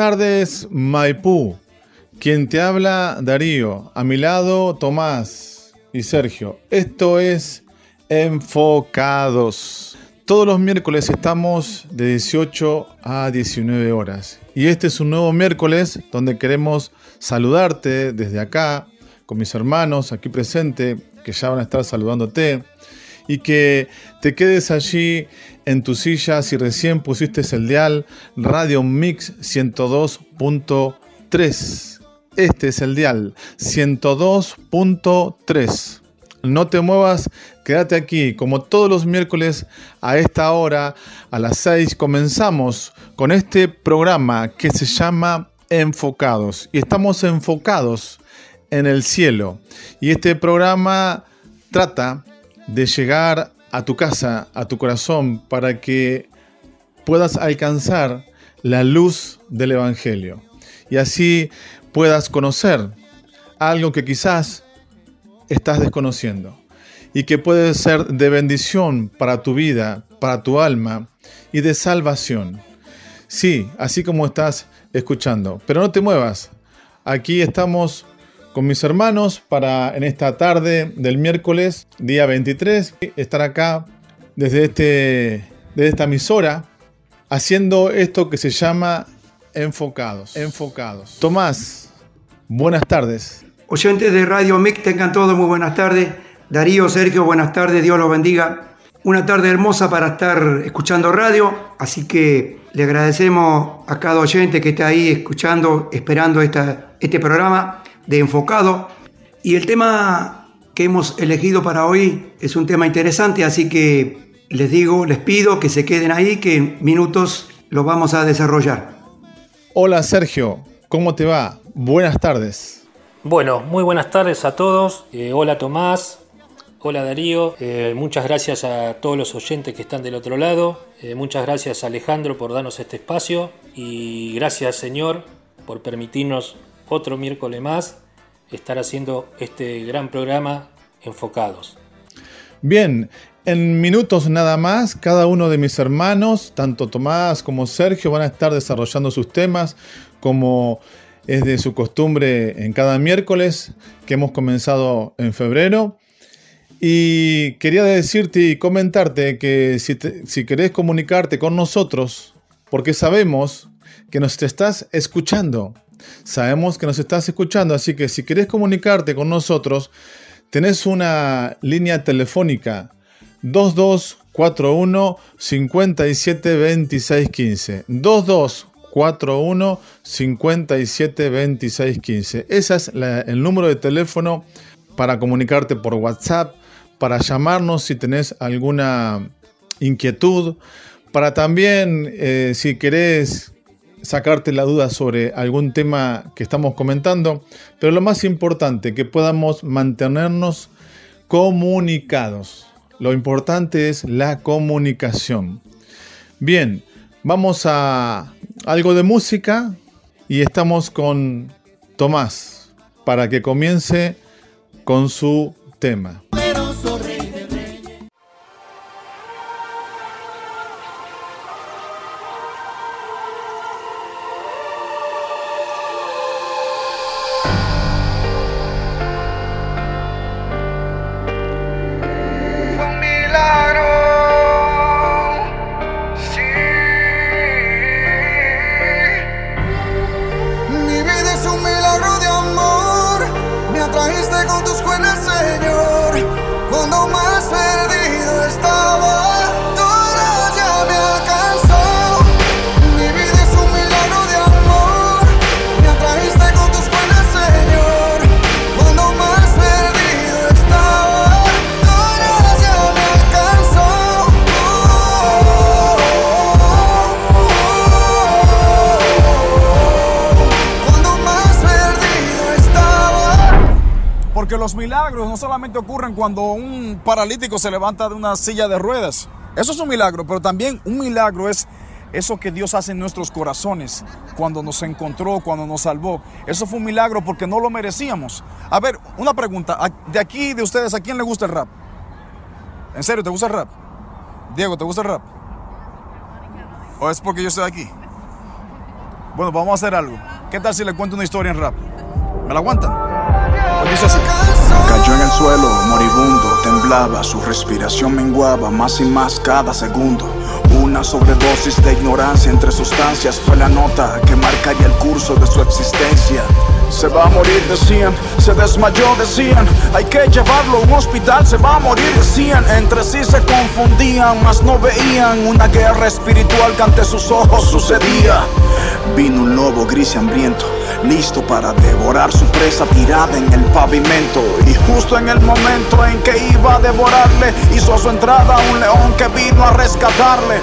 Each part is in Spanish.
tardes, Maipú. Quien te habla, Darío. A mi lado, Tomás y Sergio. Esto es Enfocados. Todos los miércoles estamos de 18 a 19 horas. Y este es un nuevo miércoles donde queremos saludarte desde acá, con mis hermanos aquí presentes, que ya van a estar saludándote y que te quedes allí en tu silla si recién pusiste el dial Radio Mix 102.3. Este es el dial 102.3. No te muevas, quédate aquí. Como todos los miércoles a esta hora, a las 6, comenzamos con este programa que se llama Enfocados. Y estamos enfocados en el cielo. Y este programa trata de llegar a tu casa, a tu corazón, para que puedas alcanzar la luz del Evangelio. Y así puedas conocer algo que quizás estás desconociendo y que puede ser de bendición para tu vida, para tu alma y de salvación. Sí, así como estás escuchando. Pero no te muevas. Aquí estamos con mis hermanos para en esta tarde del miércoles, día 23, estar acá desde, este, desde esta emisora haciendo esto que se llama enfocados. Enfocados. Tomás, buenas tardes. Oyentes de Radio MIC, tengan todos muy buenas tardes. Darío, Sergio, buenas tardes, Dios los bendiga. Una tarde hermosa para estar escuchando radio, así que le agradecemos a cada oyente que está ahí escuchando, esperando esta, este programa de Enfocado. Y el tema que hemos elegido para hoy es un tema interesante, así que les digo, les pido que se queden ahí, que en minutos lo vamos a desarrollar. Hola Sergio, ¿cómo te va? Buenas tardes. Bueno, muy buenas tardes a todos. Eh, hola Tomás, hola Darío. Eh, muchas gracias a todos los oyentes que están del otro lado. Eh, muchas gracias Alejandro por darnos este espacio. Y gracias Señor por permitirnos otro miércoles más estar haciendo este gran programa enfocados. Bien, en minutos nada más, cada uno de mis hermanos, tanto Tomás como Sergio, van a estar desarrollando sus temas como es de su costumbre en cada miércoles que hemos comenzado en febrero. Y quería decirte y comentarte que si, te, si querés comunicarte con nosotros, porque sabemos que nos estás escuchando, sabemos que nos estás escuchando, así que si querés comunicarte con nosotros, tenés una línea telefónica 2241 57 26 15 2241 57 26 15 Ese es el número de teléfono para comunicarte por WhatsApp, para llamarnos si tenés alguna inquietud, para también eh, si querés sacarte la duda sobre algún tema que estamos comentando, pero lo más importante, que podamos mantenernos comunicados. Lo importante es la comunicación. Bien, vamos a algo de música y estamos con Tomás para que comience con su tema. Paralítico se levanta de una silla de ruedas. Eso es un milagro, pero también un milagro es eso que Dios hace en nuestros corazones cuando nos encontró, cuando nos salvó. Eso fue un milagro porque no lo merecíamos. A ver, una pregunta. De aquí, de ustedes, ¿a quién le gusta el rap? ¿En serio, te gusta el rap? Diego, ¿te gusta el rap? ¿O es porque yo estoy aquí? Bueno, vamos a hacer algo. ¿Qué tal si le cuento una historia en rap? ¿Me la aguantan? Pues dice así. Cayó en el suelo, moribundo, temblaba, su respiración menguaba más y más cada segundo. Una sobredosis de ignorancia entre sustancias fue la nota que marcaría el curso de su existencia. Se va a morir, decían, se desmayó, decían, hay que llevarlo a un hospital, se va a morir, decían. Entre sí se confundían, mas no veían una guerra espiritual que ante sus ojos sucedía. Vino un lobo gris y hambriento, listo para devorar su presa tirada en el pavimento. Y justo en el momento en que iba a devorarle, hizo su entrada un león que vino a rescatarle.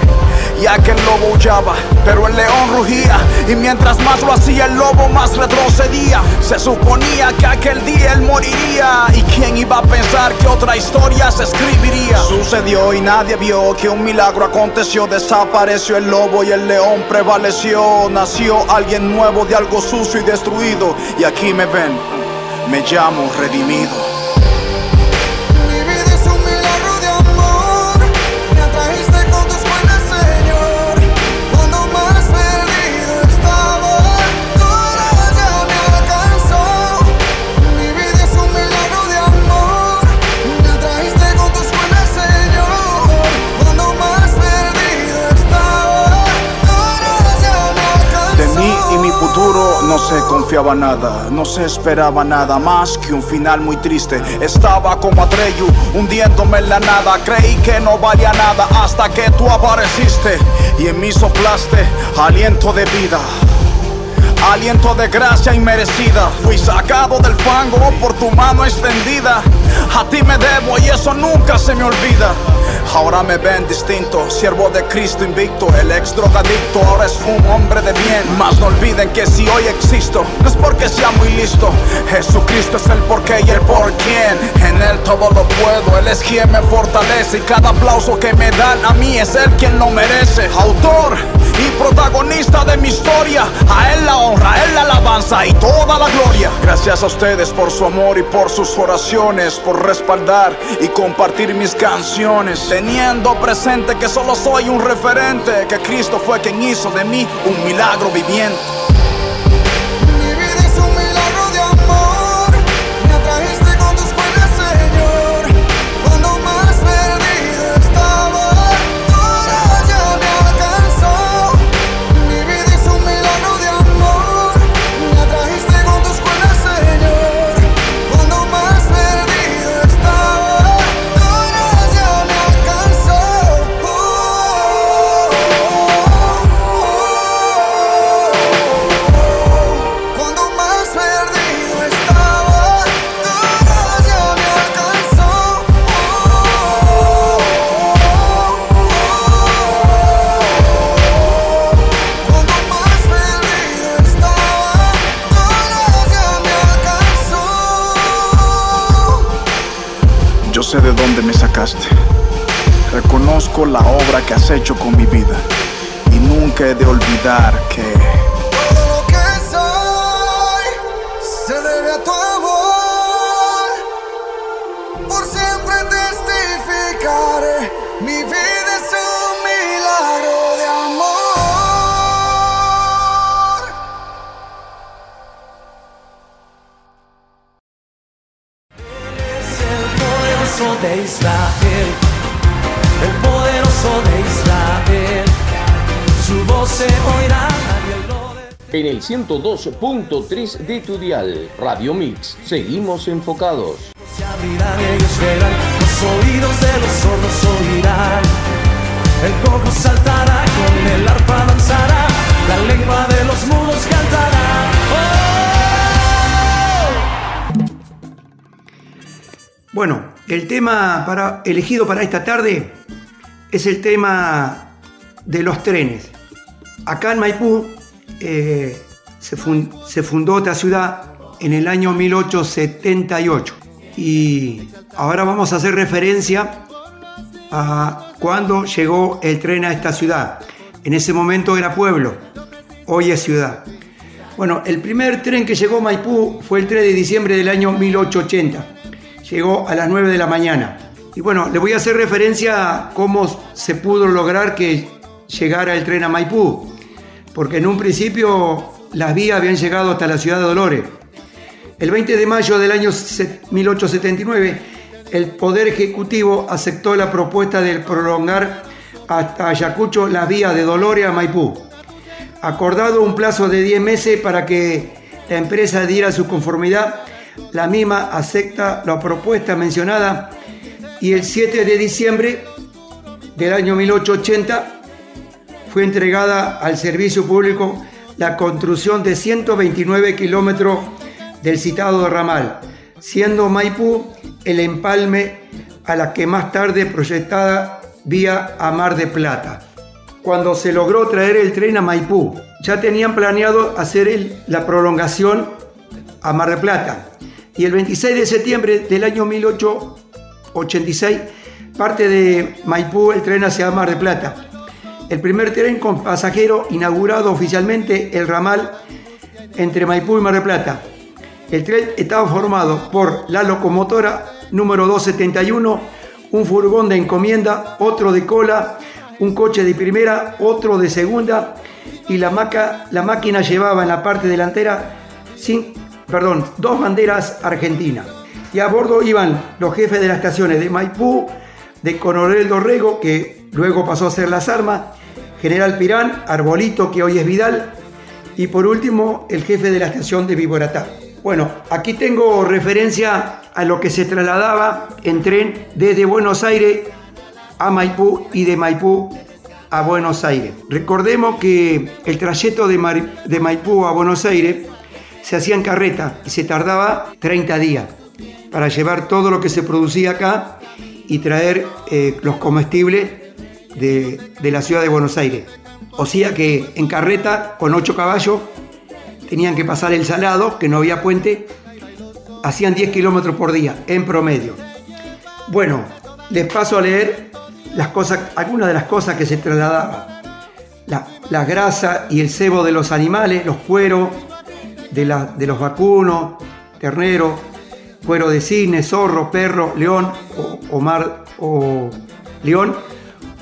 Y aquel lobo huyaba, pero el león rugía. Y mientras más lo hacía, el lobo más retrocedía. Se suponía que aquel día él moriría. ¿Y quién iba a pensar que otra historia se escribiría? Sucedió y nadie vio que un milagro aconteció. Desapareció el lobo y el león prevaleció. Nació alguien nuevo de algo sucio y destruido. Y aquí me ven, me llamo redimido. No se confiaba nada, no se esperaba nada más que un final muy triste. Estaba como Atreyu, hundiéndome en la nada. Creí que no valía nada hasta que tú apareciste y en mí soplaste aliento de vida. Aliento de gracia inmerecida. Fui sacado del fango por tu mano extendida. A ti me debo y eso nunca se me olvida. Ahora me ven distinto, siervo de Cristo invicto. El ex drogadicto ahora es un hombre de bien. Mas no olviden que si hoy existo, no es porque sea muy listo. Jesucristo es el porqué y el por quién. En él todo lo puedo, él es quien me fortalece. Y cada aplauso que me dan a mí es él quien lo merece. Autor y protagonista de mi historia. A él la honra, a él la alabanza y toda la gloria. Gracias a ustedes por su amor y por sus oraciones, por respaldar y compartir mis canciones. Teniendo presente que solo soy un referente, que Cristo fue quien hizo de mí un milagro viviente. Dónde me sacaste. Reconozco la obra que has hecho con mi vida. Y nunca he de olvidar que... Todo lo que soy se debe a tu amor. Por siempre testificaré mi vida En el 102.3 de tu dial, Radio Mix, seguimos enfocados. se abrirán, ellos verán, los oídos de los sordos oirán. El cojo saltará, con el arpa danzará, la lengua de los mudos cantará. Bueno, el tema para, elegido para esta tarde es el tema de los trenes. Acá en Maipú eh, se, fun- se fundó esta ciudad en el año 1878. Y ahora vamos a hacer referencia a cuando llegó el tren a esta ciudad. En ese momento era pueblo, hoy es ciudad. Bueno, el primer tren que llegó a Maipú fue el 3 de diciembre del año 1880. Llegó a las 9 de la mañana. Y bueno, le voy a hacer referencia a cómo se pudo lograr que llegara el tren a Maipú. Porque en un principio las vías habían llegado hasta la ciudad de Dolores. El 20 de mayo del año 1879, el Poder Ejecutivo aceptó la propuesta de prolongar hasta Ayacucho la vía de Dolores a Maipú acordado un plazo de 10 meses para que la empresa diera su conformidad. La misma acepta la propuesta mencionada y el 7 de diciembre del año 1880 fue entregada al servicio público la construcción de 129 kilómetros del citado ramal, siendo Maipú el empalme a la que más tarde proyectada vía a Mar de Plata cuando se logró traer el tren a Maipú. Ya tenían planeado hacer la prolongación a Mar del Plata. Y el 26 de septiembre del año 1886 parte de Maipú el tren hacia Mar del Plata. El primer tren con pasajero inaugurado oficialmente el ramal entre Maipú y Mar del Plata. El tren estaba formado por la locomotora número 271, un furgón de encomienda, otro de cola, un coche de primera, otro de segunda y la, la máquina llevaba en la parte delantera sin, perdón, dos banderas argentinas. Y a bordo iban los jefes de las estaciones de Maipú, de Coronel Dorrego, que luego pasó a ser Las Armas, General Pirán, Arbolito, que hoy es Vidal, y por último el jefe de la estación de Viboratá. Bueno, aquí tengo referencia a lo que se trasladaba en tren desde Buenos Aires a Maipú y de Maipú a Buenos Aires. Recordemos que el trayecto de, Maipú a Buenos Aires se hacía en carreta y se tardaba 30 días para llevar todo lo que se producía acá y traer eh, los comestibles de, de, la ciudad de Buenos Aires. O sea que en carreta, con 8 caballos, tenían que pasar el salado, que no había puente, hacían 10 kilómetros por día, en promedio. Bueno, les paso a leer las cosas, algunas de las cosas que se trasladaban. La, grasa y el cebo de los animales, los cueros de, de los vacunos, terneros, cuero de cisne, zorro, perro, león o, o león,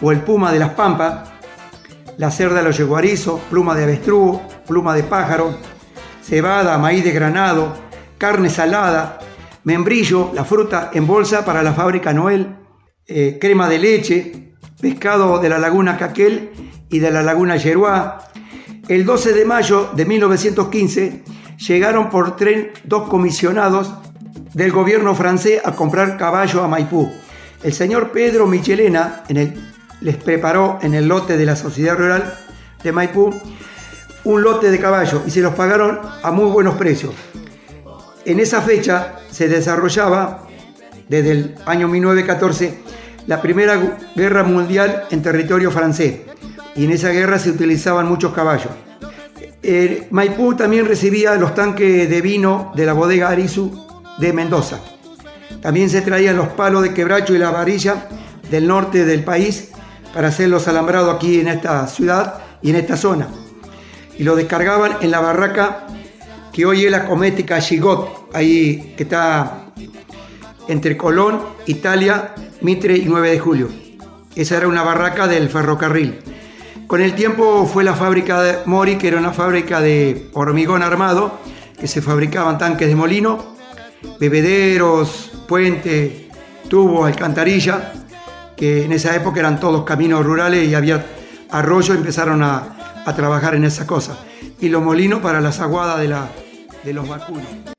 o el puma de las pampas, la cerda de los yeguarizos, pluma de avestruz, pluma de pájaro, cebada, maíz de granado, carne salada, membrillo, la fruta en bolsa para la fábrica Noel, eh, crema de leche, pescado de la laguna Caquel y de la laguna Yeruá. El 12 de mayo de 1915 llegaron por tren dos comisionados del gobierno francés a comprar caballo a Maipú. El señor Pedro Michelena les preparó en el lote de la Sociedad Rural de Maipú un lote de caballo y se los pagaron a muy buenos precios. En esa fecha se desarrollaba, desde el año 1914, la Primera Guerra Mundial en territorio francés y en esa guerra se utilizaban muchos caballos. Maipú también recibía los tanques de vino de la bodega Arizu de Mendoza. También se traían los palos de quebracho y la varilla del norte del país para hacerlos alambrados aquí en esta ciudad y en esta zona. Y lo descargaban en la barraca que hoy es la comética Gigot, ahí que está entre Colón, Italia Mitre y 9 de julio. Esa era una barraca del ferrocarril. Con el tiempo fue la fábrica de Mori, que era una fábrica de hormigón armado, que se fabricaban tanques de molino, bebederos, puentes, tubos, alcantarilla, que en esa época eran todos caminos rurales y había arroyo, empezaron a, a trabajar en esa cosa. Y los molinos para las aguadas de, la, de los vacunos.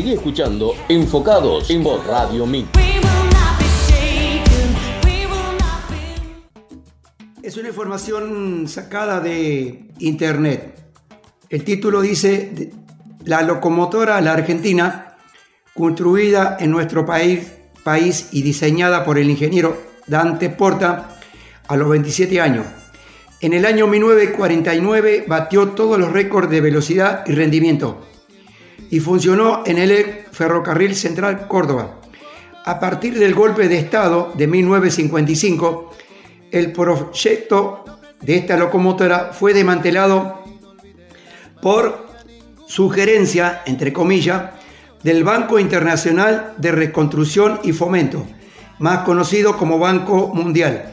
Seguí escuchando Enfocados en Voz Radio Mix. Es una información sacada de internet. El título dice La locomotora La Argentina, construida en nuestro país, país y diseñada por el ingeniero Dante Porta a los 27 años. En el año 1949 batió todos los récords de velocidad y rendimiento y funcionó en el Ferrocarril Central Córdoba. A partir del golpe de Estado de 1955, el proyecto de esta locomotora fue desmantelado por sugerencia, entre comillas, del Banco Internacional de Reconstrucción y Fomento, más conocido como Banco Mundial,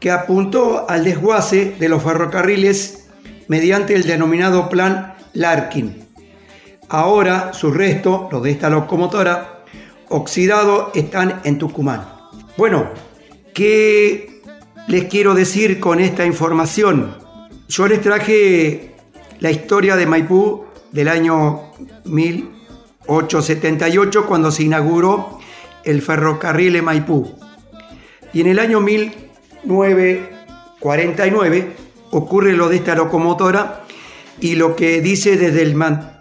que apuntó al desguace de los ferrocarriles mediante el denominado Plan Larkin. Ahora sus restos, los de esta locomotora, oxidados, están en Tucumán. Bueno, ¿qué les quiero decir con esta información? Yo les traje la historia de Maipú del año 1878 cuando se inauguró el ferrocarril de Maipú. Y en el año 1000 949 ocurre lo de esta locomotora y lo que dice desde el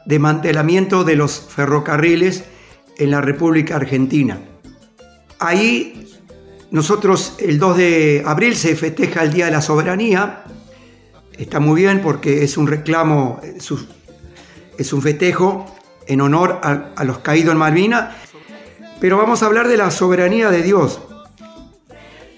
desmantelamiento de los ferrocarriles en la República Argentina. Ahí nosotros el 2 de abril se festeja el Día de la Soberanía. Está muy bien porque es un reclamo, es un festejo en honor a, a los caídos en Malvina. Pero vamos a hablar de la soberanía de Dios.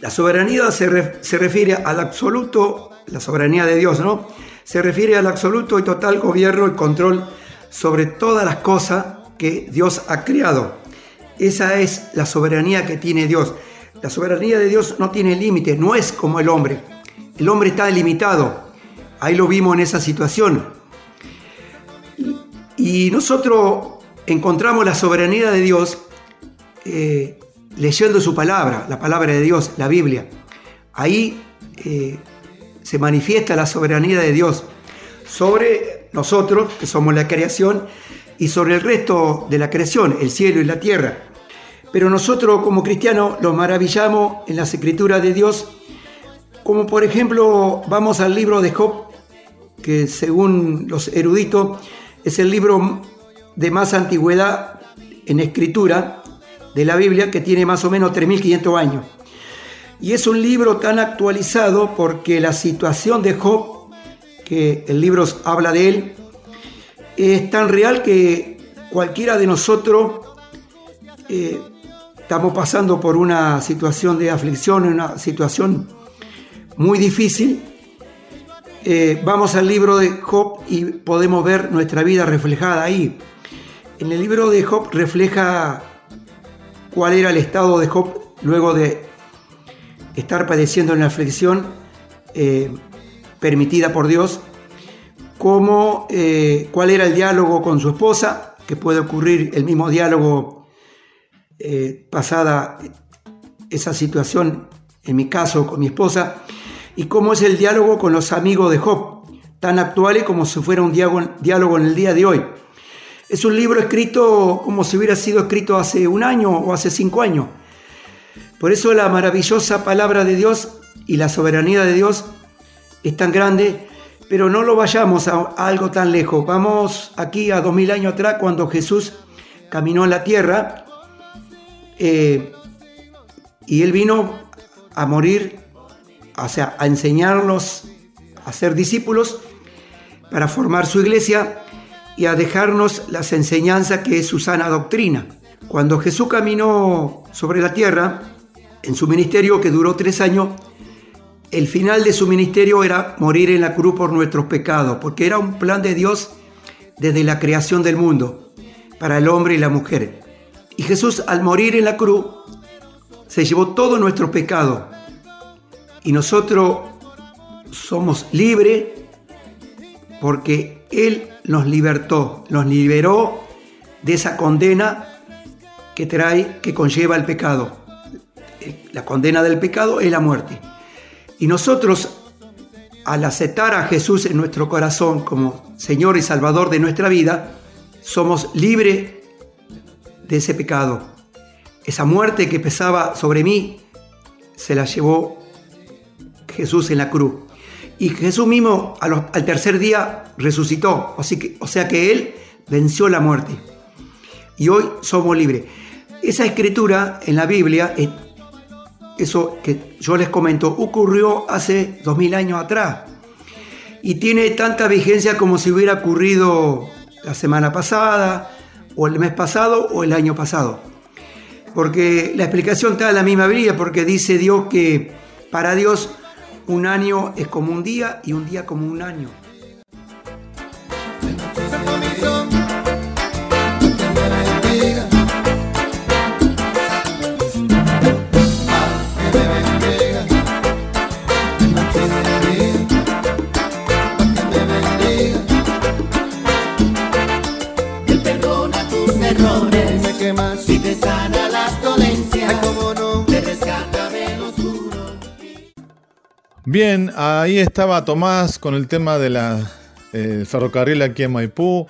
La soberanía se, refiere al absoluto, la soberanía de Dios, ¿no? Se refiere al absoluto y total gobierno y control sobre todas las cosas que Dios ha creado. Esa es la soberanía que tiene Dios. La soberanía de Dios no tiene límite, no es como el hombre. El hombre está limitado. Ahí lo vimos en esa situación. Y nosotros encontramos la soberanía de Dios eh, leyendo su palabra, la palabra de Dios, la Biblia. Ahí eh, se manifiesta la soberanía de Dios sobre nosotros, que somos la creación, y sobre el resto de la creación, el cielo y la tierra. Pero nosotros como cristianos los maravillamos en las escrituras de Dios, como por ejemplo vamos al libro de Job, que según los eruditos es el libro de más antigüedad en escritura, de la Biblia que tiene más o menos 3.500 años. Y es un libro tan actualizado porque la situación de Job, que el libro habla de él, es tan real que cualquiera de nosotros eh, estamos pasando por una situación de aflicción, una situación muy difícil. Eh, vamos al libro de Job y podemos ver nuestra vida reflejada ahí. En el libro de Job refleja cuál era el estado de Job luego de estar padeciendo una aflicción eh, permitida por Dios, cómo, eh, cuál era el diálogo con su esposa, que puede ocurrir el mismo diálogo eh, pasada esa situación, en mi caso con mi esposa, y cómo es el diálogo con los amigos de Job, tan actuales como si fuera un diálogo en el día de hoy. Es un libro escrito como si hubiera sido escrito hace un año o hace cinco años. Por eso la maravillosa palabra de Dios y la soberanía de Dios es tan grande, pero no lo vayamos a, algo tan lejos. Vamos aquí a dos mil años atrás cuando Jesús caminó en la tierra eh, y él vino a morir, o sea, a enseñarnos a ser discípulos para formar su iglesia y a dejarnos las enseñanzas que es su sana doctrina. Cuando Jesús caminó sobre la tierra, en su ministerio que duró tres años, el final de su ministerio era morir en la cruz por nuestros pecados, porque era un plan de Dios desde la creación del mundo, para el hombre y la mujer. Y Jesús al morir en la cruz, se llevó todo nuestro pecado. Y nosotros somos libres porque Él nos libertó, nos liberó de esa condena que trae, que conlleva el pecado. La condena del pecado es la muerte. Y nosotros, al aceptar a Jesús en nuestro corazón como Señor y Salvador de nuestra vida, somos libres de ese pecado. Esa muerte que pesaba sobre mí, se la llevó Jesús en la cruz. Y Jesús mismo al tercer día resucitó. Así que, o sea que Él venció la muerte. Y hoy somos libres. Esa escritura en la Biblia, eso que yo les comento, ocurrió hace dos mil años atrás. Y tiene tanta vigencia como si hubiera ocurrido la semana pasada, o el mes pasado, o el año pasado. Porque la explicación está en la misma Biblia, porque dice Dios que para Dios un año es como un día y un día como un año. Bien, ahí estaba Tomás con el tema de la el ferrocarril aquí en Maipú.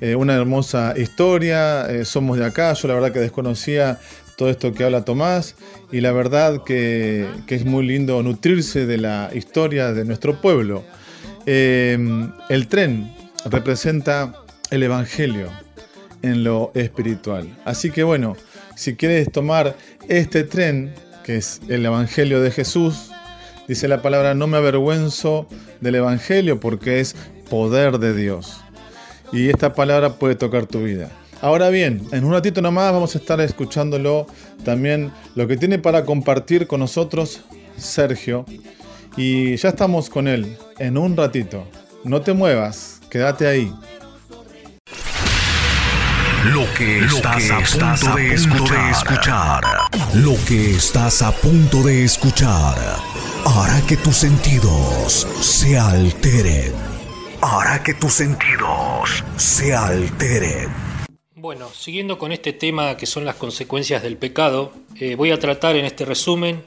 eh, una hermosa historia. eh, somos de acá. Yo la verdad que desconocía todo esto que habla Tomás. Y la verdad que, es muy lindo nutrirse de la historia de nuestro pueblo. Eh, el tren representa el Evangelio en lo espiritual. Así que bueno, si quieres tomar este tren, que es el Evangelio de Jesús, dice la palabra, no me avergüenzo del Evangelio porque es poder de Dios. Y esta palabra puede tocar tu vida. Ahora bien, en un ratito nomás vamos a estar escuchándolo también lo que tiene para compartir con nosotros Sergio. Y ya estamos con él en un ratito. No te muevas, quédate ahí. Lo que estás, a, punto de escuchar. Lo que estás a punto de escuchar hará que tus sentidos se alteren. Hará que tus sentidos se alteren. Bueno, siguiendo con este tema que son las consecuencias del pecado, eh, voy a tratar en este resumen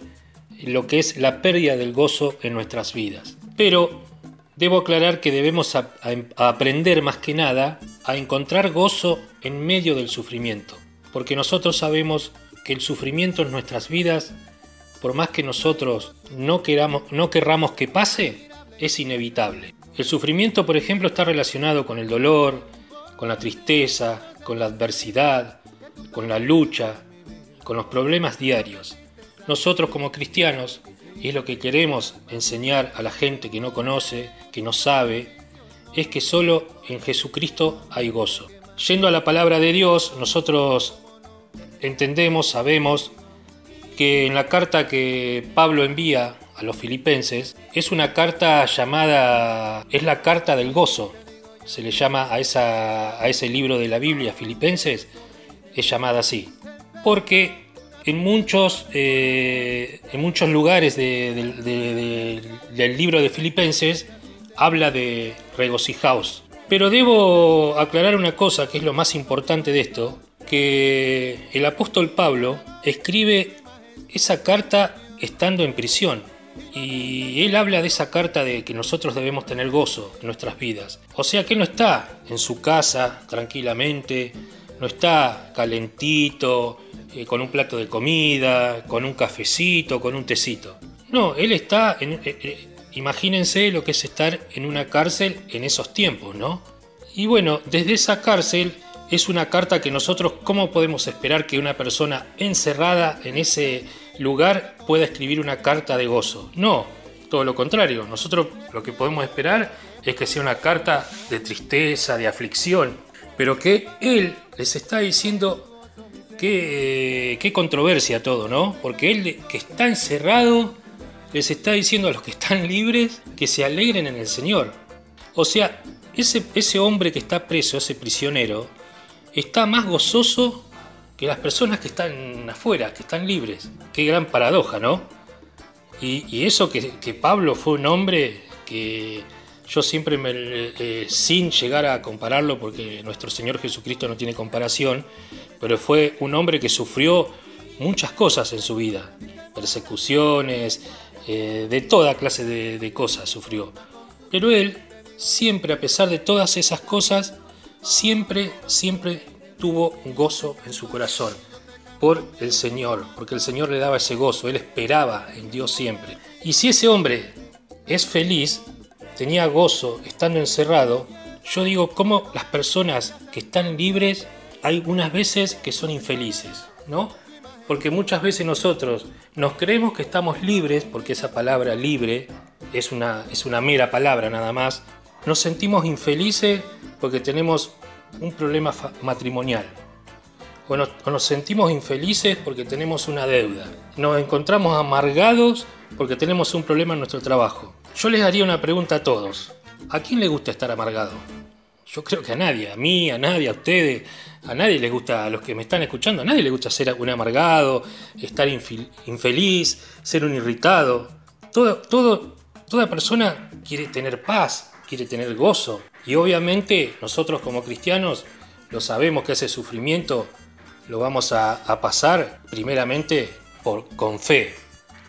lo que es la pérdida del gozo en nuestras vidas. Pero debo aclarar que debemos a aprender más que nada a encontrar gozo en medio del sufrimiento, porque nosotros sabemos que el sufrimiento en nuestras vidas, por más que nosotros no, queramos, no querramos que pase, es inevitable. El sufrimiento, por ejemplo, está relacionado con el dolor, con la tristeza, con la adversidad, con la lucha, con los problemas diarios. Nosotros como cristianos, y es lo que queremos enseñar a la gente que no conoce, que no sabe, es que solo en Jesucristo hay gozo. Yendo a la palabra de Dios, nosotros entendemos, sabemos que en la carta que Pablo envía a los filipenses es una carta llamada, es la carta del gozo, se le llama a, esa, a ese libro de la Biblia, Filipenses, es llamada así. Porque en muchos, eh, en muchos lugares de- de- de- de- del libro de Filipenses habla de regocijaos. Pero debo aclarar una cosa que es lo más importante de esto, que el apóstol Pablo escribe esa carta estando en prisión. Y él habla de esa carta de que nosotros debemos tener gozo en nuestras vidas. O sea que no está en su casa tranquilamente, no está calentito, eh, con un plato de comida, con un cafecito, con un tecito. No, él está en... eh, eh, imagínense lo que es estar en una cárcel en esos tiempos, ¿no? Y bueno, desde esa cárcel es una carta que nosotros, ¿cómo podemos esperar que una persona encerrada en ese lugar pueda escribir una carta de gozo? No, todo lo contrario. Nosotros lo que podemos esperar es que sea una carta de tristeza, de aflicción, pero que él les está diciendo qué, qué controversia todo, ¿no? Porque él que está encerrado les está diciendo a los que están libres que se alegren en el Señor. O sea, ese, ese hombre que está preso, ese prisionero, está más gozoso que las personas que están afuera, que están libres. Qué gran paradoja, ¿no? Y, eso que, Pablo fue un hombre que yo siempre, me, eh, sin llegar a compararlo, porque nuestro Señor Jesucristo no tiene comparación, pero fue un hombre que sufrió muchas cosas en su vida, persecuciones, eh, de toda clase de, de cosas sufrió. Pero él, siempre, a pesar de todas esas cosas, siempre, siempre tuvo gozo en su corazón por el Señor, porque el Señor le daba ese gozo, él esperaba en Dios siempre. Y si ese hombre es feliz, tenía gozo estando encerrado, yo digo cómo las personas que están libres hay unas veces que son infelices, ¿no? Porque muchas veces nosotros nos creemos que estamos libres, porque esa palabra libre es una, es una mera palabra nada más, nos sentimos infelices porque tenemos un problema matrimonial. O nos, sentimos infelices porque tenemos una deuda. Nos encontramos amargados porque tenemos un problema en nuestro trabajo. Yo les haría una pregunta a todos. ¿A quién le gusta estar amargado? Yo creo que a nadie, a mí, a nadie, a ustedes, a nadie les gusta, a los que me están escuchando, a nadie le gusta ser un amargado, estar infeliz, ser un irritado. Todo, todo, toda persona quiere tener paz, quiere tener gozo. Y obviamente nosotros como cristianos lo sabemos que ese sufrimiento lo vamos a, pasar primeramente por, con fe,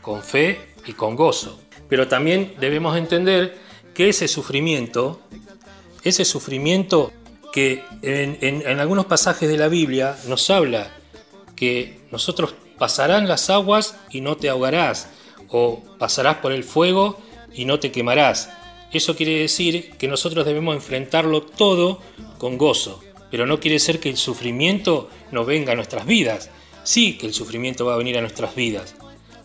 con fe y con gozo. Pero también debemos entender que ese sufrimiento, ese sufrimiento que en, algunos pasajes de la Biblia nos habla que nosotros pasarán las aguas y no te ahogarás, o pasarás por el fuego y no te quemarás. Eso quiere decir que nosotros debemos enfrentarlo todo con gozo, pero no quiere decir que el sufrimiento no venga a nuestras vidas. Sí que el sufrimiento va a venir a nuestras vidas,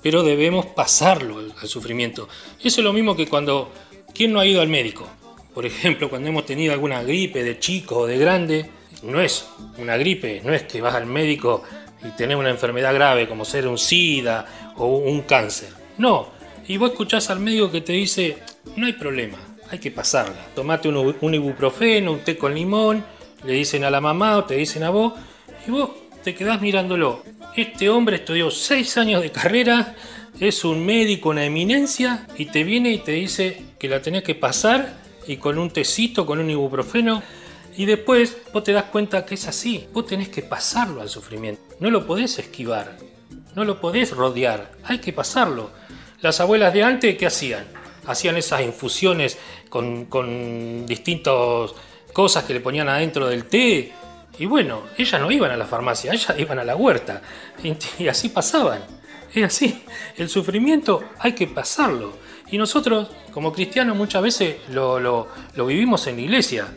pero debemos pasarlo al sufrimiento. Eso es lo mismo que cuando, ¿quién no ha ido al médico? Por ejemplo, cuando hemos tenido alguna gripe de chico o de grande, no es una gripe, no es que vas al médico y tenés una enfermedad grave como ser un SIDA o un cáncer. No, y vos escuchás al médico que te dice, no hay problema, hay que pasarla. Tomate un, ibuprofeno, un té con limón, le dicen a la mamá o te dicen a vos, y vos te quedás mirándolo. Este hombre estudió seis años de carrera, es un médico, una eminencia, y te viene y te dice que la tenés que pasar y con un tecito, con un ibuprofeno. Y después vos te das cuenta que es así. Vos tenés que pasarlo al sufrimiento. No lo podés esquivar. No lo podés rodear. Hay que pasarlo. Las abuelas de antes, ¿qué hacían? Hacían esas infusiones con, con distintas cosas que le ponían adentro del té y bueno, ellas no iban a la farmacia, ellas iban a la huerta. Y, así pasaban. Es así. El sufrimiento hay que pasarlo. Y nosotros, como cristianos, muchas veces lo, vivimos en la iglesia.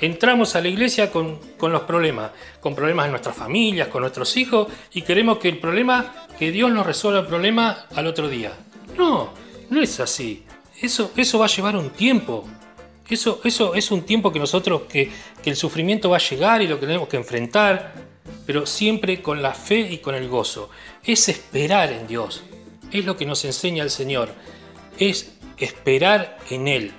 Entramos a la iglesia con, con, los problemas, con problemas en nuestras familias, con nuestros hijos, y queremos que el problema, que Dios nos resuelva el problema al otro día. No, no es así. Eso, eso va a llevar un tiempo. Eso, eso es un tiempo que nosotros, que, que el sufrimiento va a llegar y lo tenemos que enfrentar, pero siempre con la fe y con el gozo. Es esperar en Dios. Es lo que nos enseña el Señor. Es esperar en Él.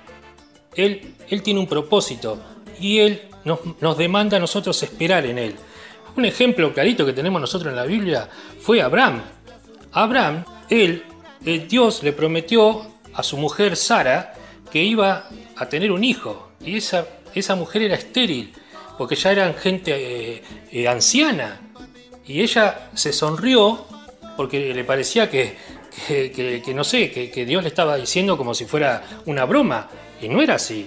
Él, él tiene un propósito y Él nos, nos demanda a nosotros esperar en Él. Un ejemplo clarito que tenemos nosotros en la Biblia fue Abraham. Abraham, él, eh, Dios le prometió a su mujer Sara que iba a tener un hijo. Y esa, esa mujer era estéril, porque ya eran gente eh, eh, anciana. Y ella se sonrió porque le parecía que, que, no sé, que, Dios le estaba diciendo como si fuera una broma. Y no era así.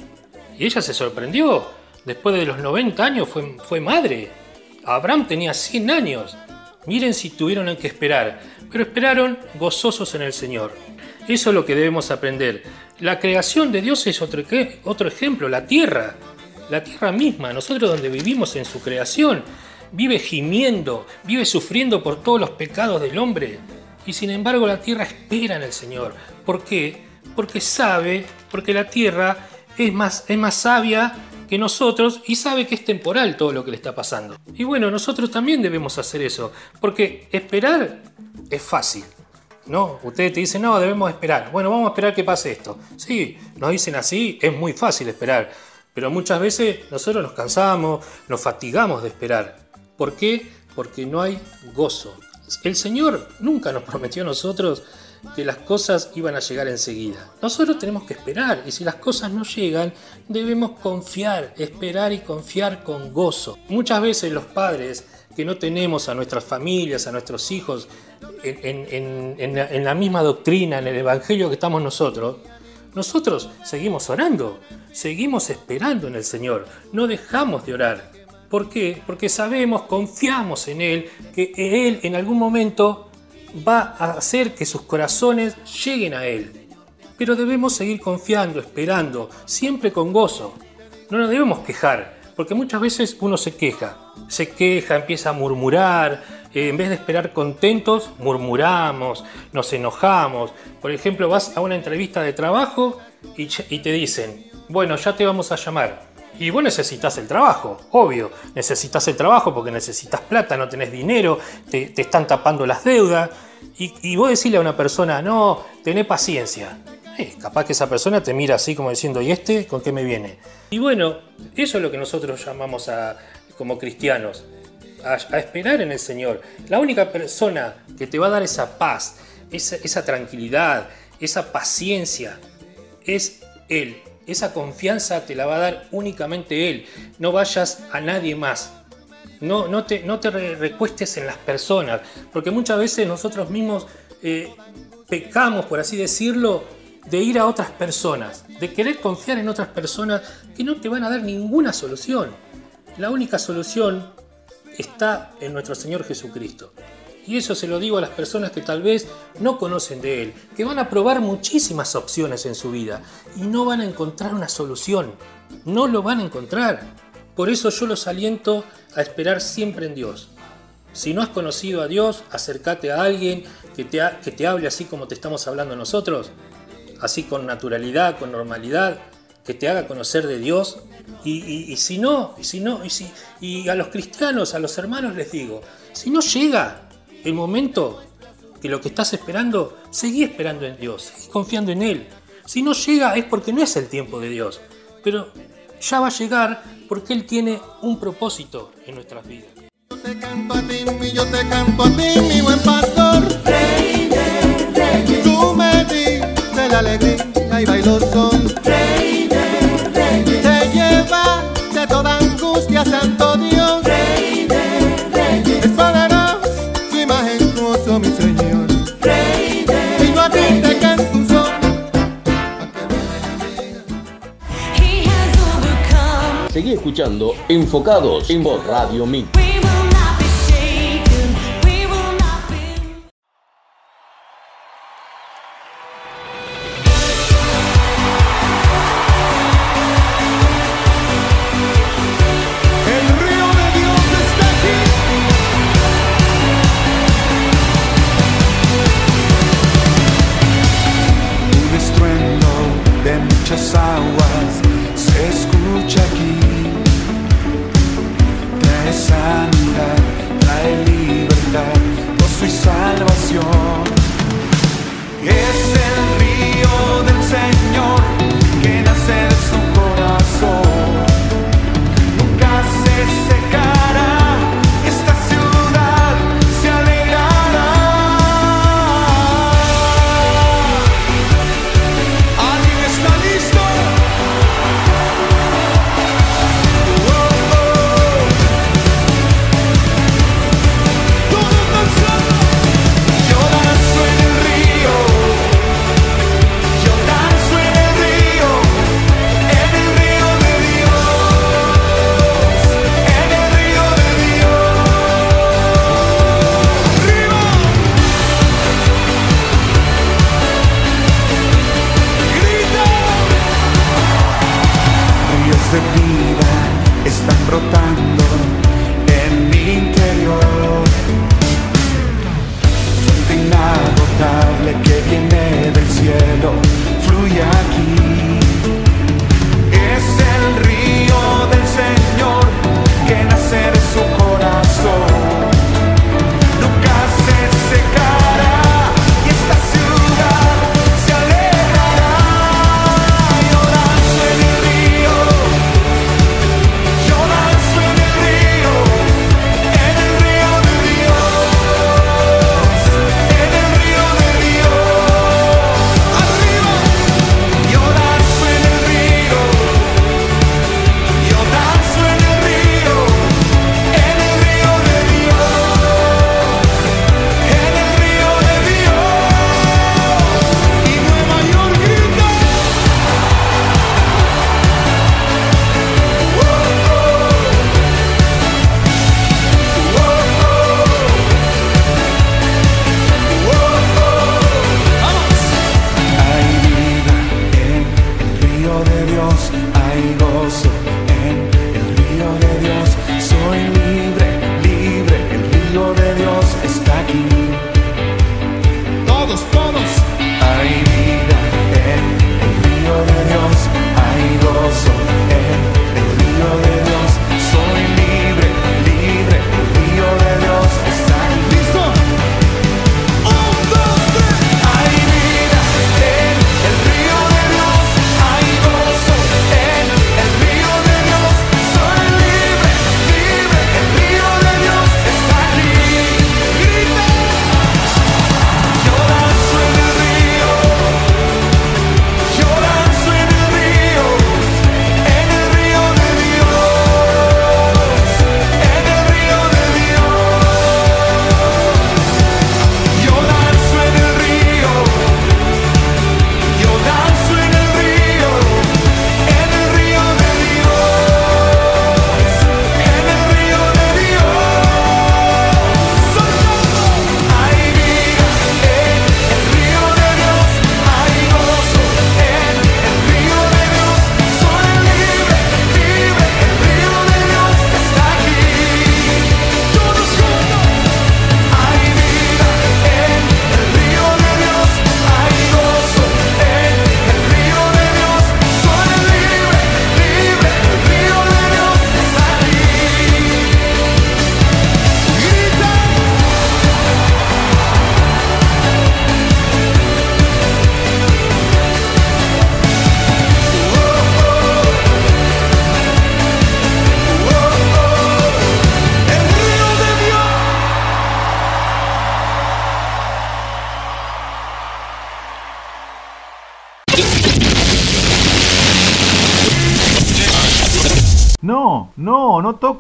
Y ella se sorprendió. Después de los 90 años fue, fue madre. Abraham tenía 100 años. Miren si tuvieron que esperar. Pero esperaron gozosos en el Señor. Eso es lo que debemos aprender. La creación de Dios es otro, otro ejemplo, la tierra, la tierra misma, nosotros donde vivimos en su creación, vive gimiendo, vive sufriendo por todos los pecados del hombre. Y sin embargo la tierra espera en el Señor. ¿Por qué? Porque sabe, porque la tierra es más, es más sabia que nosotros y sabe que es temporal todo lo que le está pasando. Y bueno, nosotros también debemos hacer eso, porque esperar es fácil. ¿No? Ustedes te dicen, no, debemos esperar. Bueno, vamos a esperar que pase esto. Sí, nos dicen así, es muy fácil esperar. Pero muchas veces nosotros nos cansamos, nos fatigamos de esperar. ¿Por qué? Porque no hay gozo. El Señor nunca nos prometió a nosotros que las cosas iban a llegar enseguida. Nosotros tenemos que esperar y si las cosas no llegan, debemos confiar, esperar y confiar con gozo. Muchas veces los padres que no tenemos a nuestras familias, a nuestros hijos, en, la misma doctrina, en el Evangelio que estamos nosotros, nosotros seguimos orando, seguimos esperando en el Señor, no dejamos de orar. ¿Por qué? Porque sabemos, confiamos en Él, que Él en algún momento va a hacer que sus corazones lleguen a Él. Pero debemos seguir confiando, esperando, siempre con gozo. No nos debemos quejar, porque muchas veces uno se queja, se queja, empieza a murmurar, eh, en vez de esperar contentos, murmuramos, nos enojamos. Por ejemplo, vas a una entrevista de trabajo y, te dicen, bueno, ya te vamos a llamar. Y vos necesitas el trabajo, obvio. Necesitas el trabajo porque necesitas plata, no tenés dinero, te, están tapando las deudas. Y, y, vos decirle a una persona, no, tené paciencia. Eh, capaz que esa persona te mira así como diciendo, ¿y este con qué me viene? Y bueno, eso es lo que nosotros llamamos a, como cristianos, a, esperar en el Señor. La única persona que te va a dar esa paz, esa, esa tranquilidad, esa paciencia, es Él. Esa confianza te la va a dar únicamente Él. No vayas a nadie más. No, no te, no te recuestes en las personas, porque muchas veces nosotros mismos eh, pecamos, por así decirlo, de ir a otras personas, de querer confiar en otras personas que no te van a dar ninguna solución. La única solución está en nuestro Señor Jesucristo. Y eso se lo digo a las personas que tal vez no conocen de Él, que van a probar muchísimas opciones en su vida y no van a encontrar una solución. No lo van a encontrar. Por eso yo los aliento a esperar siempre en Dios. Si no has conocido a Dios, acércate a alguien que te, que te hable así como te estamos hablando nosotros, así con naturalidad, con normalidad, que te haga conocer de Dios. Y, y, y si no, y si no, y, si, y a los cristianos, a los hermanos les digo, si no llega el momento que lo que estás esperando, seguí esperando en Dios, seguí confiando en Él. Si no llega es porque no es el tiempo de Dios, pero ya va a llegar porque Él tiene un propósito en nuestras vidas. Yo te canto a ti, yo te canto a ti, mi buen pastor. Rey de reyes, Tú me diste la alegría y bailó escuchando Enfocados en Radio Mix.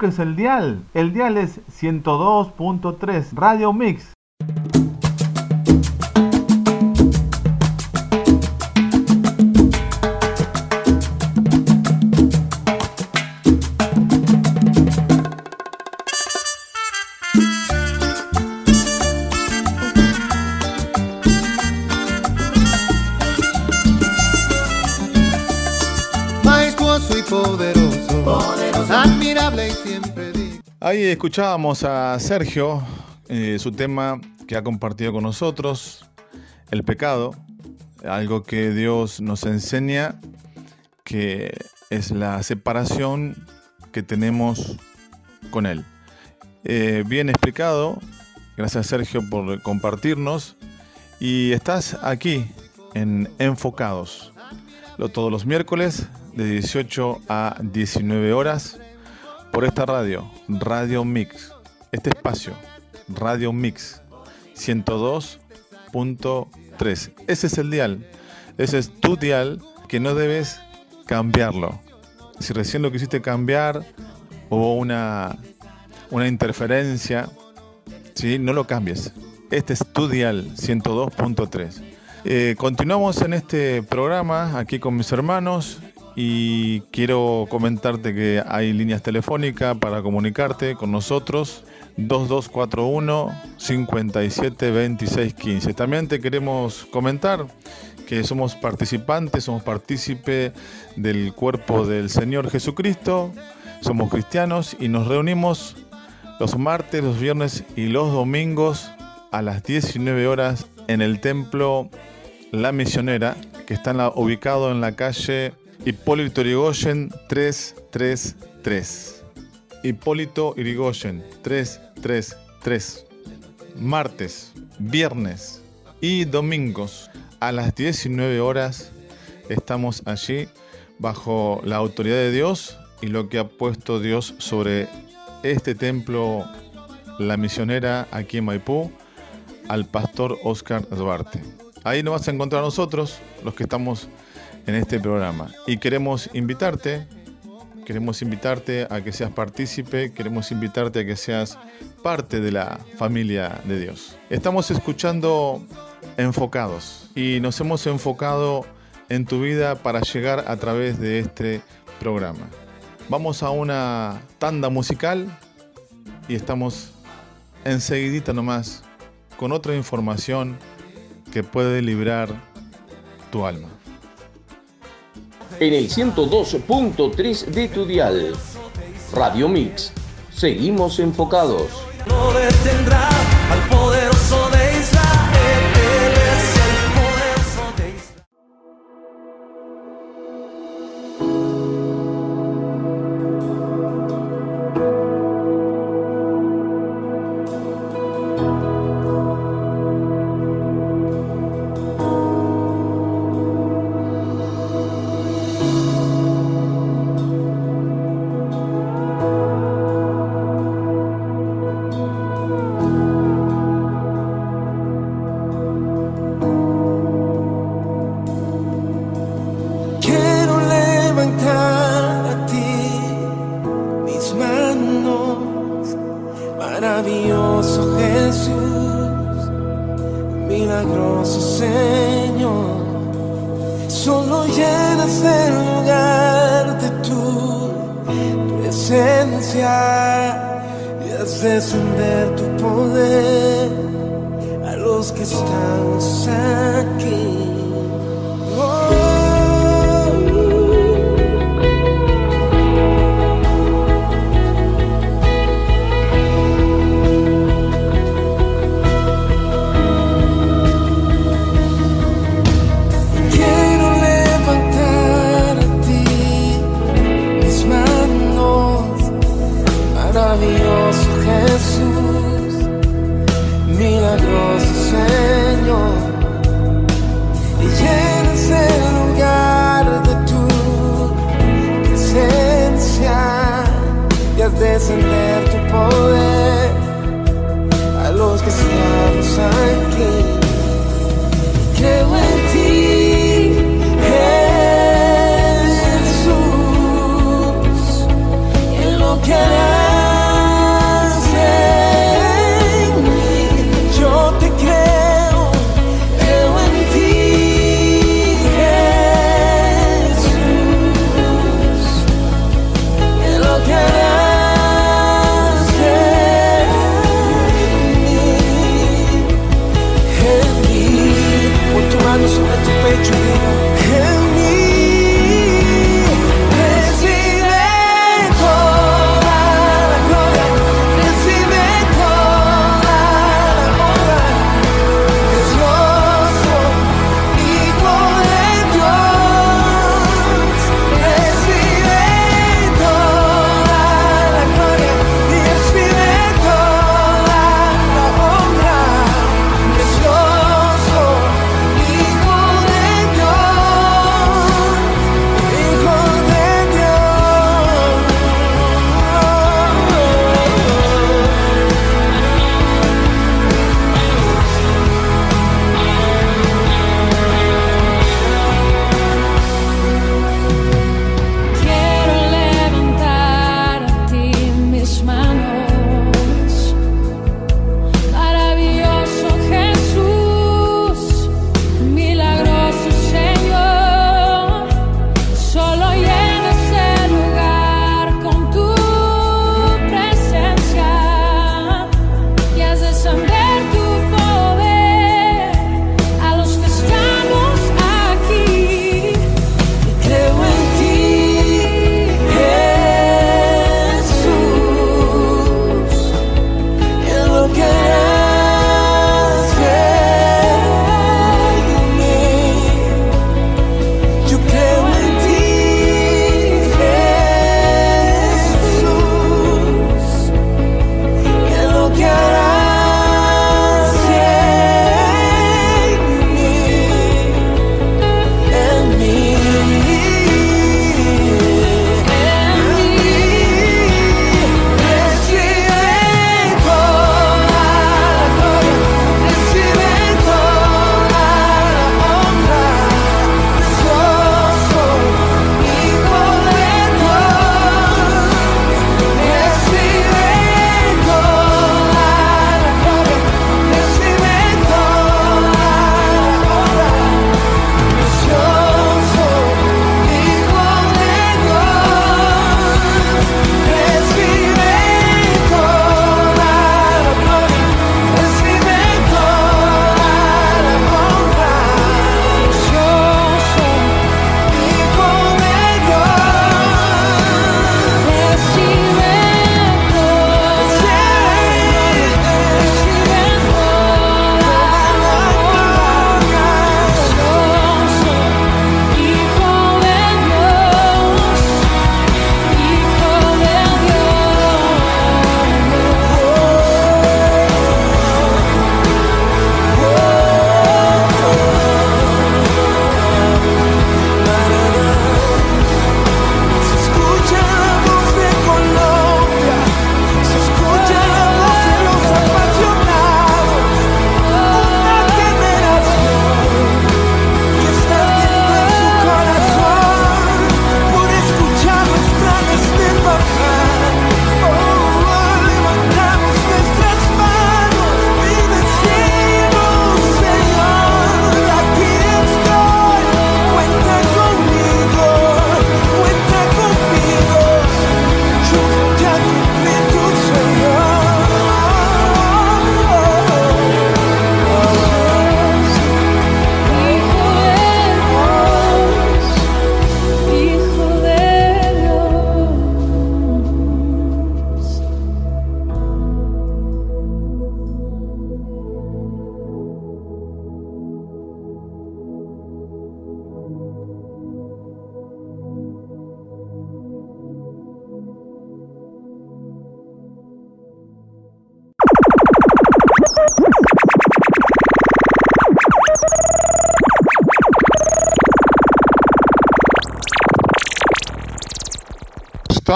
Toques el dial. El dial es 102.3 Radio Mix. Poderoso, admirable y siempre digno. Ahí escuchábamos a Sergio, eh, su tema que ha compartido con nosotros, el pecado, algo que Dios nos enseña que es la separación que tenemos con Él. Eh, bien explicado, gracias Sergio por compartirnos y estás aquí en Enfocados, lo, todos los miércoles de 18 a 19 horas por esta radio, Radio Mix, este espacio, Radio Mix 102.3. Ese es el dial, ese es tu dial que no debes cambiarlo. Si recién lo quisiste cambiar, hubo una, una interferencia, ¿sí? no lo cambies. Este es tu dial 102.3. Eh, continuamos en este programa aquí con mis hermanos y quiero comentarte que hay líneas telefónicas para comunicarte con nosotros 2241 57 26 15. También te queremos comentar que somos participantes, somos partícipe del cuerpo del Señor Jesucristo, somos cristianos y nos reunimos los martes, los viernes y los domingos a las 19 horas en el templo La Misionera, que está ubicado en la calle Hipólito Yrigoyen 333. Hipólito Yrigoyen 333. Martes, viernes y domingos a las 19 horas estamos allí bajo la autoridad de Dios y lo que ha puesto Dios sobre este templo, la misionera aquí en Maipú, al pastor Oscar Duarte. Ahí nos vas a encontrar nosotros, los que estamos en este programa. Y queremos invitarte, queremos invitarte a que seas partícipe, queremos invitarte a que seas parte de la familia de Dios. Estamos escuchando enfocados y nos hemos enfocado en tu vida para llegar a través de este programa. Vamos a una tanda musical y estamos enseguidita nomás con otra información que puede librar tu alma. En el 102.3 de tu dial. Radio Mix. Seguimos enfocados.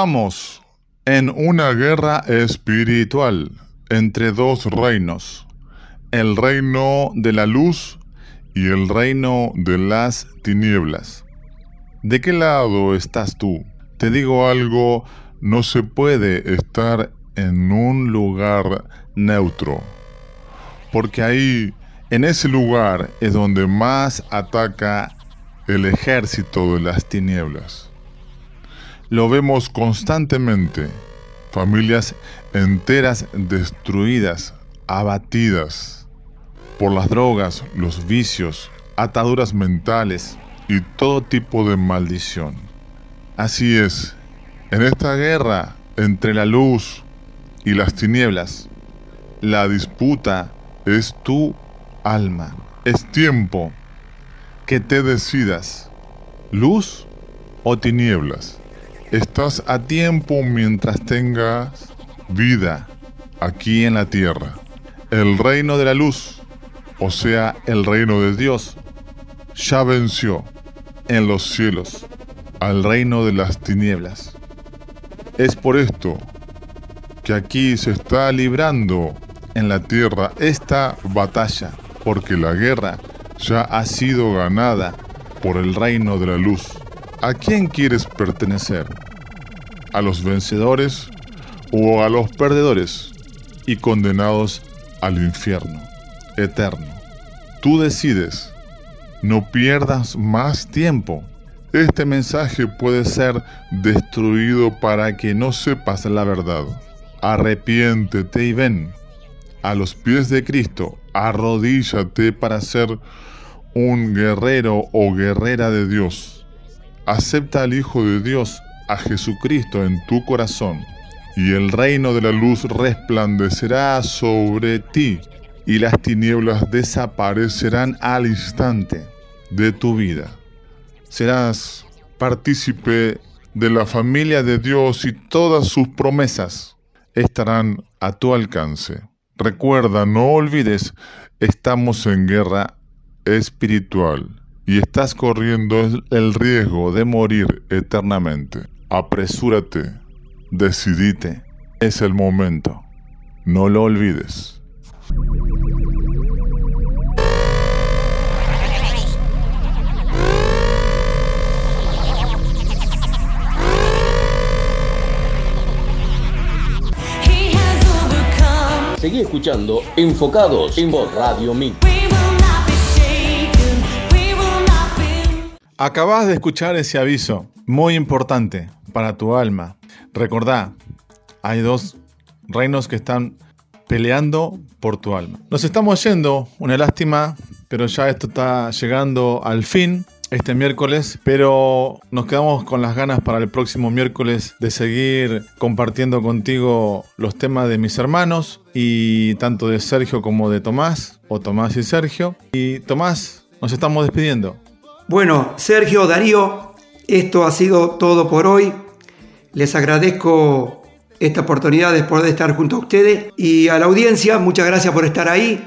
Estamos en una guerra espiritual entre dos reinos, el reino de la luz y el reino de las tinieblas. ¿De qué lado estás tú? Te digo algo, no se puede estar en un lugar neutro, porque ahí, en ese lugar, es donde más ataca el ejército de las tinieblas. Lo vemos constantemente. Familias enteras destruidas, abatidas por las drogas, los vicios, ataduras mentales y todo tipo de maldición. Así es, en esta guerra entre la luz y las tinieblas, la disputa es tu alma. Es tiempo que te decidas, luz o tinieblas. Estás a tiempo mientras tengas vida aquí en la tierra. El reino de la luz, o sea, el reino de Dios, ya venció en los cielos al reino de las tinieblas. Es por esto que aquí se está librando en la tierra esta batalla, porque la guerra ya ha sido ganada por el reino de la luz. ¿A quién quieres pertenecer? ¿A los vencedores o a los perdedores y condenados al infierno eterno? Tú decides. No pierdas más tiempo. Este mensaje puede ser destruido para que no sepas la verdad. Arrepiéntete y ven a los pies de Cristo. Arrodíllate para ser un guerrero o guerrera de Dios. Acepta al Hijo de Dios, a Jesucristo en tu corazón, y el reino de la luz resplandecerá sobre ti, y las tinieblas desaparecerán al instante de tu vida. Serás partícipe de la familia de Dios y todas sus promesas estarán a tu alcance. Recuerda, no olvides, estamos en guerra espiritual y estás corriendo el riesgo de morir eternamente. Apresúrate, decidite, es el momento. No lo olvides. Seguí escuchando Enfocados en Voz Radio Mix. Acabas de escuchar ese aviso, muy importante para tu alma. Recordá, hay dos reinos que están peleando por tu alma. Nos estamos yendo, una lástima, pero ya esto está llegando al fin este miércoles, pero nos quedamos con las ganas para el próximo miércoles de seguir compartiendo contigo los temas de mis hermanos y tanto de Sergio como de Tomás, o Tomás y Sergio. Y Tomás, nos estamos despidiendo. Bueno, Sergio, Darío, esto ha sido todo por hoy. Les agradezco esta oportunidad de poder estar junto a ustedes y a la audiencia, muchas gracias por estar ahí.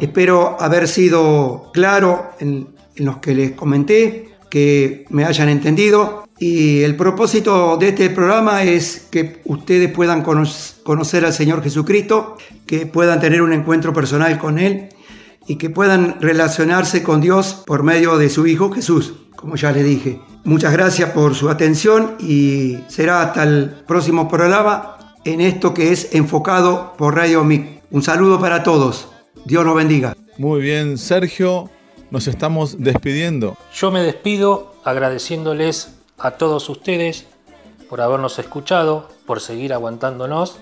Espero haber sido claro en, en los que les comenté, que me hayan entendido. Y el propósito de este programa es que ustedes puedan cono- conocer al Señor Jesucristo, que puedan tener un encuentro personal con Él y que puedan relacionarse con Dios por medio de su Hijo Jesús, como ya les dije. Muchas gracias por su atención y será hasta el próximo programa en esto que es enfocado por Radio MIC. Un saludo para todos. Dios los bendiga. Muy bien, Sergio, nos estamos despidiendo. Yo me despido agradeciéndoles a todos ustedes por habernos escuchado, por seguir aguantándonos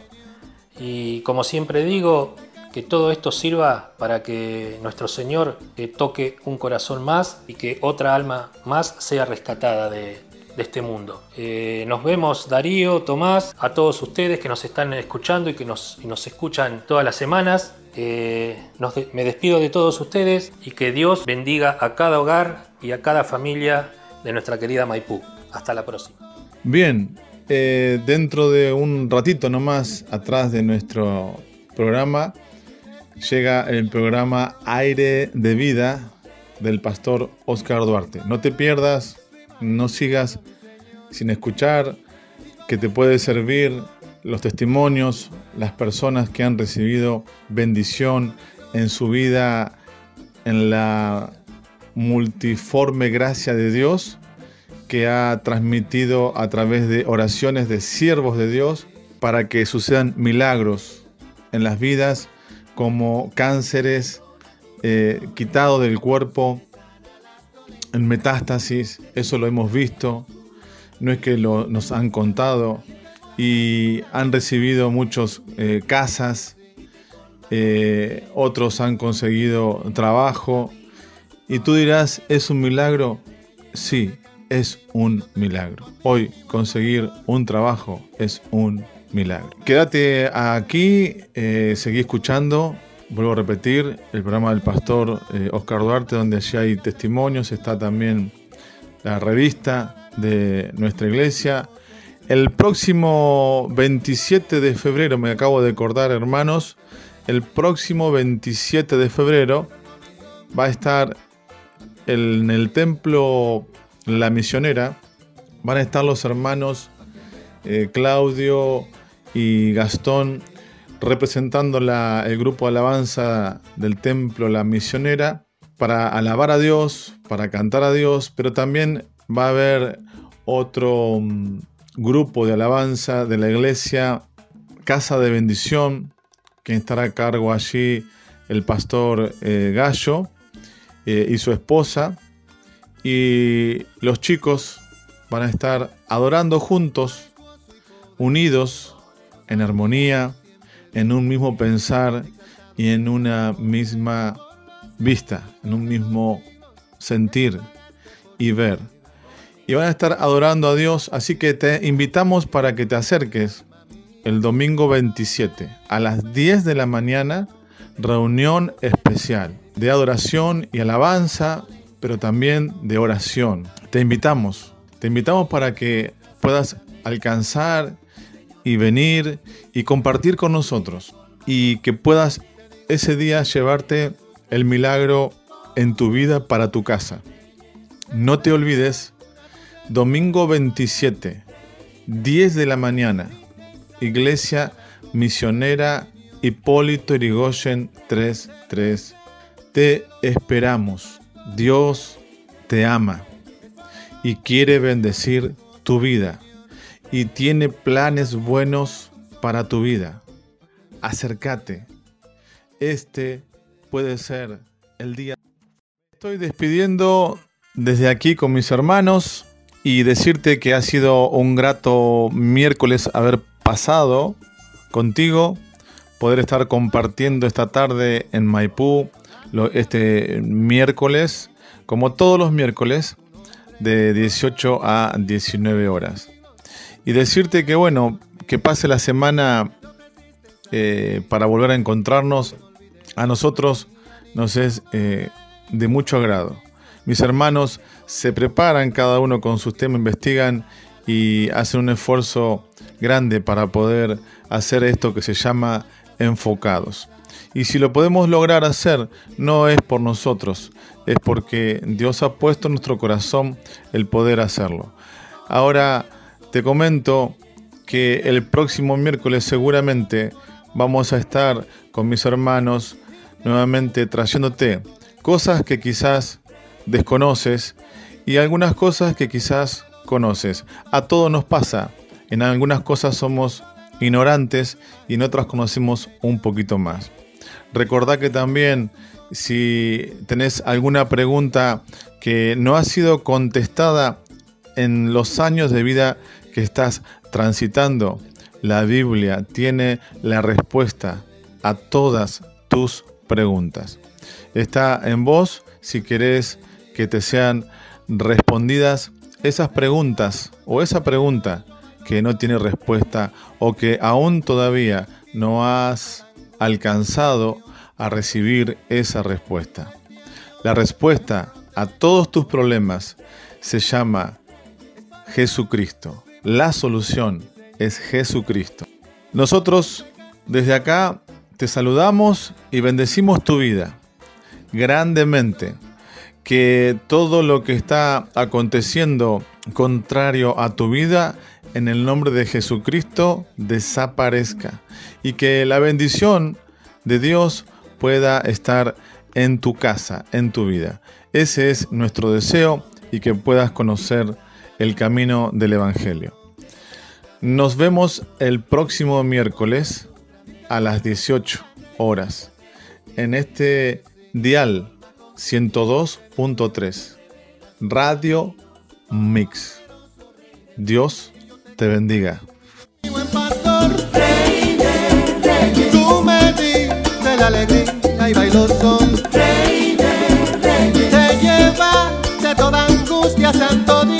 y como siempre digo, que todo esto sirva para que nuestro Señor eh, toque un corazón más y que otra alma más sea rescatada de, este mundo. Eh, nos vemos Darío, Tomás, a todos ustedes que nos están escuchando y que nos, escuchan todas las semanas. Eh, me despido de todos ustedes y que Dios bendiga a cada hogar y a cada familia de nuestra querida Maipú. Hasta la próxima. Bien, dentro de un ratito nomás atrás de nuestro programa llega el programa Aire de Vida del pastor Oscar Duarte. No te pierdas, no sigas sin escuchar, que te puede servir los testimonios, las personas que han recibido bendición en su vida, en la multiforme gracia de Dios que ha transmitido a través de oraciones de siervos de Dios para que sucedan milagros en las vidas como cánceres eh, quitados del cuerpo en metástasis, eso lo hemos visto, no es que lo, nos han contado y han recibido muchos eh, casas, eh, otros han conseguido trabajo Y tú dirás, ¿es un milagro? Sí, es un milagro. Hoy conseguir un trabajo es un milagro. Quédate aquí, eh, seguí escuchando. Vuelvo a repetir, el programa del pastor eh, Oscar Duarte, donde allí hay testimonios, está también la revista de nuestra iglesia. El próximo 27 de febrero, me acabo de acordar hermanos, el próximo 27 de febrero va a estar en el templo La Misionera, van a estar los hermanos eh, Claudio y Gastón representando el grupo de alabanza del templo La Misionera para alabar a Dios, para cantar a Dios, pero también va a haber otro mm, grupo de alabanza de la iglesia Casa de Bendición, que estará a cargo allí el pastor eh, Gallo eh, y su esposa. Y los chicos van a estar adorando juntos, unidos, en armonía, en un mismo pensar y en una misma vista, en un mismo sentir y ver. Y van a estar adorando a Dios, así que te invitamos para que te acerques el domingo 27 a las 10 de la mañana, reunión especial de adoración y alabanza, pero también de oración. Te invitamos, te invitamos para que puedas alcanzar y venir y compartir con nosotros y que puedas ese día llevarte el milagro en tu vida para tu casa. No te olvides, domingo 27, 10 de la mañana, Iglesia Misionera Hipólito Yrigoyen 33. Te esperamos. Dios te ama y quiere bendecir tu vida y tiene planes buenos para tu vida. Acércate. Este puede ser el día. Estoy despidiendo desde aquí con mis hermanos y decirte que ha sido un grato miércoles haber pasado contigo, poder estar compartiendo esta tarde en Maipú, este miércoles, como todos los miércoles, de 18 a 19 horas. Y decirte que bueno, que pase la semana eh, para volver a encontrarnos, a nosotros nos es eh, de mucho agrado. Mis hermanos se preparan, cada uno con sus temas, investigan y hacen un esfuerzo grande para poder hacer esto que se llama enfocados. Y si lo podemos lograr hacer, no es por nosotros, es porque Dios ha puesto en nuestro corazón el poder hacerlo. Ahora te comento que el próximo miércoles seguramente vamos a estar con mis hermanos nuevamente trayéndote cosas que quizás desconoces y algunas cosas que quizás conoces. A todos nos pasa. En algunas cosas somos ignorantes y en otras conocemos un poquito más. Recordá que también si tenés alguna pregunta que no ha sido contestada en los años de vida que estás transitando, la Biblia tiene la respuesta a todas tus preguntas. Está en vos si querés que te sean respondidas esas preguntas o esa pregunta que no tiene respuesta o que aún todavía no has alcanzado a recibir esa respuesta. La respuesta a todos tus problemas se llama Jesucristo. La solución es Jesucristo. Nosotros desde acá te saludamos y bendecimos tu vida grandemente. Que todo lo que está aconteciendo contrario a tu vida, en el nombre de Jesucristo, desaparezca. Y que la bendición de Dios pueda estar en tu casa, en tu vida. Ese es nuestro deseo y que puedas conocer el camino del Evangelio. Nos vemos el próximo miércoles a las 18 horas en este dial 102.3 Radio Mix. Dios te bendiga. Santo.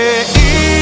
Yeah.